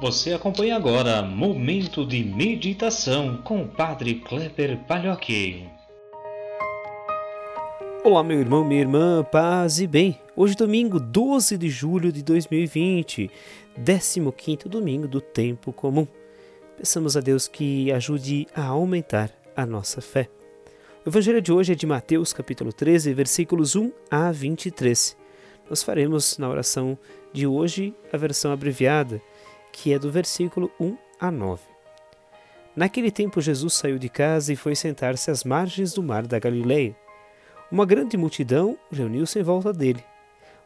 Você acompanha agora Momento de Meditação com o Padre Kleber Palhoque. Olá, meu irmão, minha irmã, paz e bem. Hoje, domingo 12 de julho de 2020, 15 domingo do Tempo Comum. Peçamos a Deus que ajude a aumentar a nossa fé. O evangelho de hoje é de Mateus, capítulo 13, versículos 1 a 23. Nós faremos na oração de hoje a versão abreviada que é do versículo 1 a 9. Naquele tempo, Jesus saiu de casa e foi sentar-se às margens do mar da Galileia. Uma grande multidão reuniu-se em volta dele.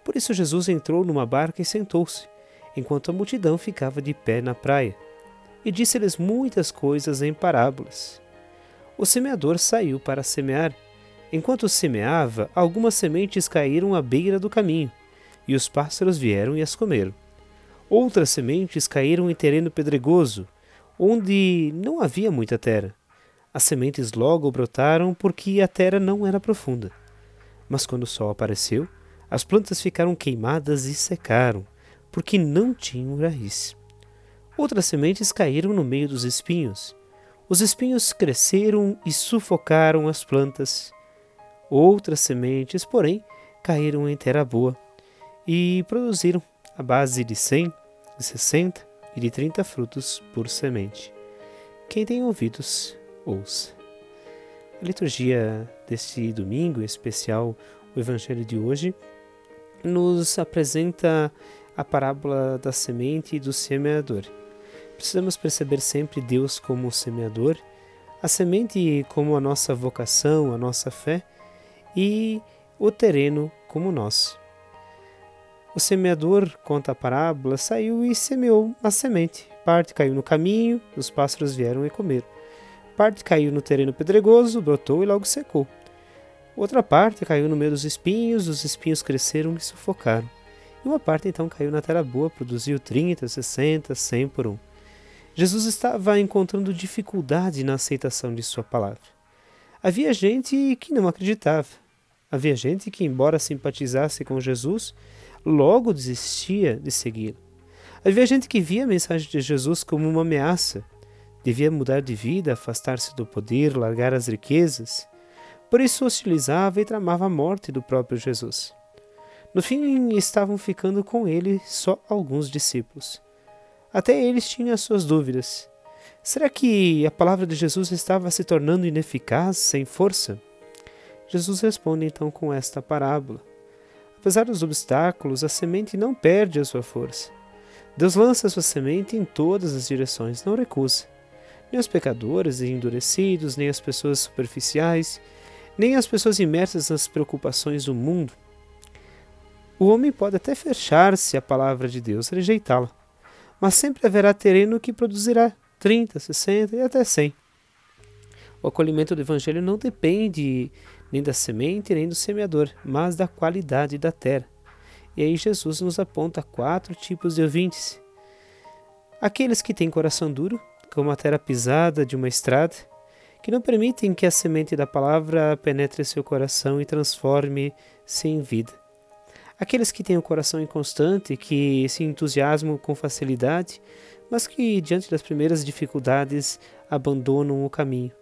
Por isso, Jesus entrou numa barca e sentou-se, enquanto a multidão ficava de pé na praia. E disse-lhes muitas coisas em parábolas. O semeador saiu para semear. Enquanto semeava, algumas sementes caíram à beira do caminho, e os pássaros vieram e as comeram. Outras sementes caíram em terreno pedregoso, onde não havia muita terra. As sementes logo brotaram porque a terra não era profunda. Mas quando o sol apareceu, as plantas ficaram queimadas e secaram, porque não tinham raiz. Outras sementes caíram no meio dos espinhos. Os espinhos cresceram e sufocaram as plantas. Outras sementes, porém, caíram em terra boa e produziram a base de cem, de 60 e de 30 frutos por semente. Quem tem ouvidos, ouça. A liturgia deste domingo, em especial o Evangelho de hoje, nos apresenta a parábola da semente e do semeador. Precisamos perceber sempre Deus como o semeador, a semente como a nossa vocação, a nossa fé e o terreno como nós. O semeador, conta a parábola, saiu e semeou a semente. Parte caiu no caminho, os pássaros vieram e comeram. Parte caiu no terreno pedregoso, brotou e logo secou. Outra parte caiu no meio dos espinhos, os espinhos cresceram e sufocaram. E uma parte então caiu na terra boa, produziu 30, 60, 100 por um. Jesus estava encontrando dificuldade na aceitação de sua palavra. Havia gente que não acreditava. Havia gente que, embora simpatizasse com Jesus, logo desistia de segui-lo. Havia gente que via a mensagem de Jesus como uma ameaça. Devia mudar de vida, afastar-se do poder, largar as riquezas. Por isso hostilizava e tramava a morte do próprio Jesus. No fim, estavam ficando com ele só alguns discípulos. Até eles tinham as suas dúvidas. Será que a palavra de Jesus estava se tornando ineficaz, sem força? Jesus responde então com esta parábola. Apesar dos obstáculos, a semente não perde a sua força. Deus lança a sua semente em todas as direções, não recusa. Nem os pecadores e endurecidos, nem as pessoas superficiais, nem as pessoas imersas nas preocupações do mundo. O homem pode até fechar-se à palavra de Deus, rejeitá-la, mas sempre haverá terreno que produzirá 30, 60 e até 100. O acolhimento do Evangelho não depende nem da semente, nem do semeador, mas da qualidade da terra. E aí Jesus nos aponta quatro tipos de ouvintes. Aqueles que têm coração duro, como a terra pisada de uma estrada, que não permitem que a semente da palavra penetre seu coração e transforme-se em vida. Aqueles que têm o coração inconstante, que se entusiasmam com facilidade, mas que, diante das primeiras dificuldades, abandonam o caminho.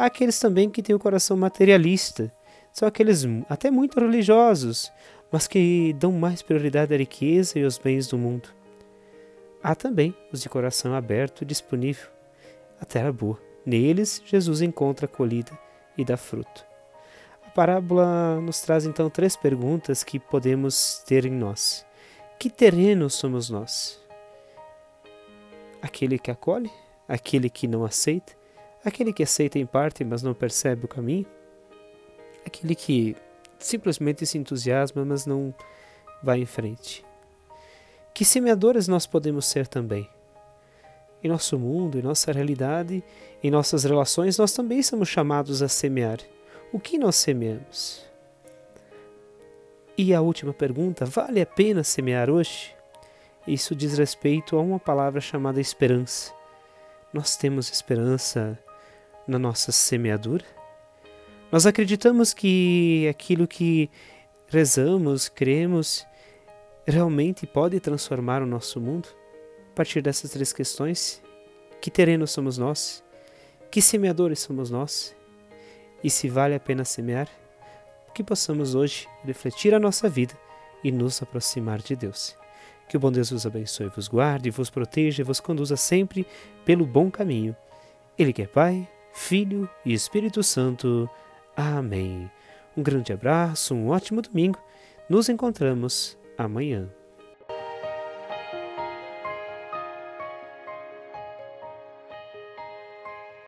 Aqueles também que têm o coração materialista, são aqueles até muito religiosos, mas que dão mais prioridade à riqueza e aos bens do mundo. Há também os de coração aberto e disponível, a terra boa. Neles, Jesus encontra acolhida e dá fruto. A parábola nos traz então três perguntas que podemos ter em nós. Que terreno somos nós? Aquele que acolhe? Aquele que não aceita? Aquele que aceita em parte, mas não percebe o caminho? Aquele que simplesmente se entusiasma, mas não vai em frente? Que semeadores nós podemos ser também? Em nosso mundo, em nossa realidade, em nossas relações, nós também somos chamados a semear. O que nós semeamos? E a última pergunta: vale a pena semear hoje? Isso diz respeito a uma palavra chamada esperança. Nós temos esperança na nossa semeadura? Nós acreditamos que aquilo que rezamos, cremos, realmente pode transformar o nosso mundo? partir dessas três questões, que terrenos somos nós? Que semeadores somos nós? E se vale a pena semear? Que possamos hoje refletir a nossa vida e nos aproximar de Deus. Que o bom Deus vos abençoe, vos guarde, vos proteja vos conduza sempre pelo bom caminho. Ele que é Pai, Filho e Espírito Santo. Amém. Um grande abraço, um ótimo domingo. Nos encontramos amanhã.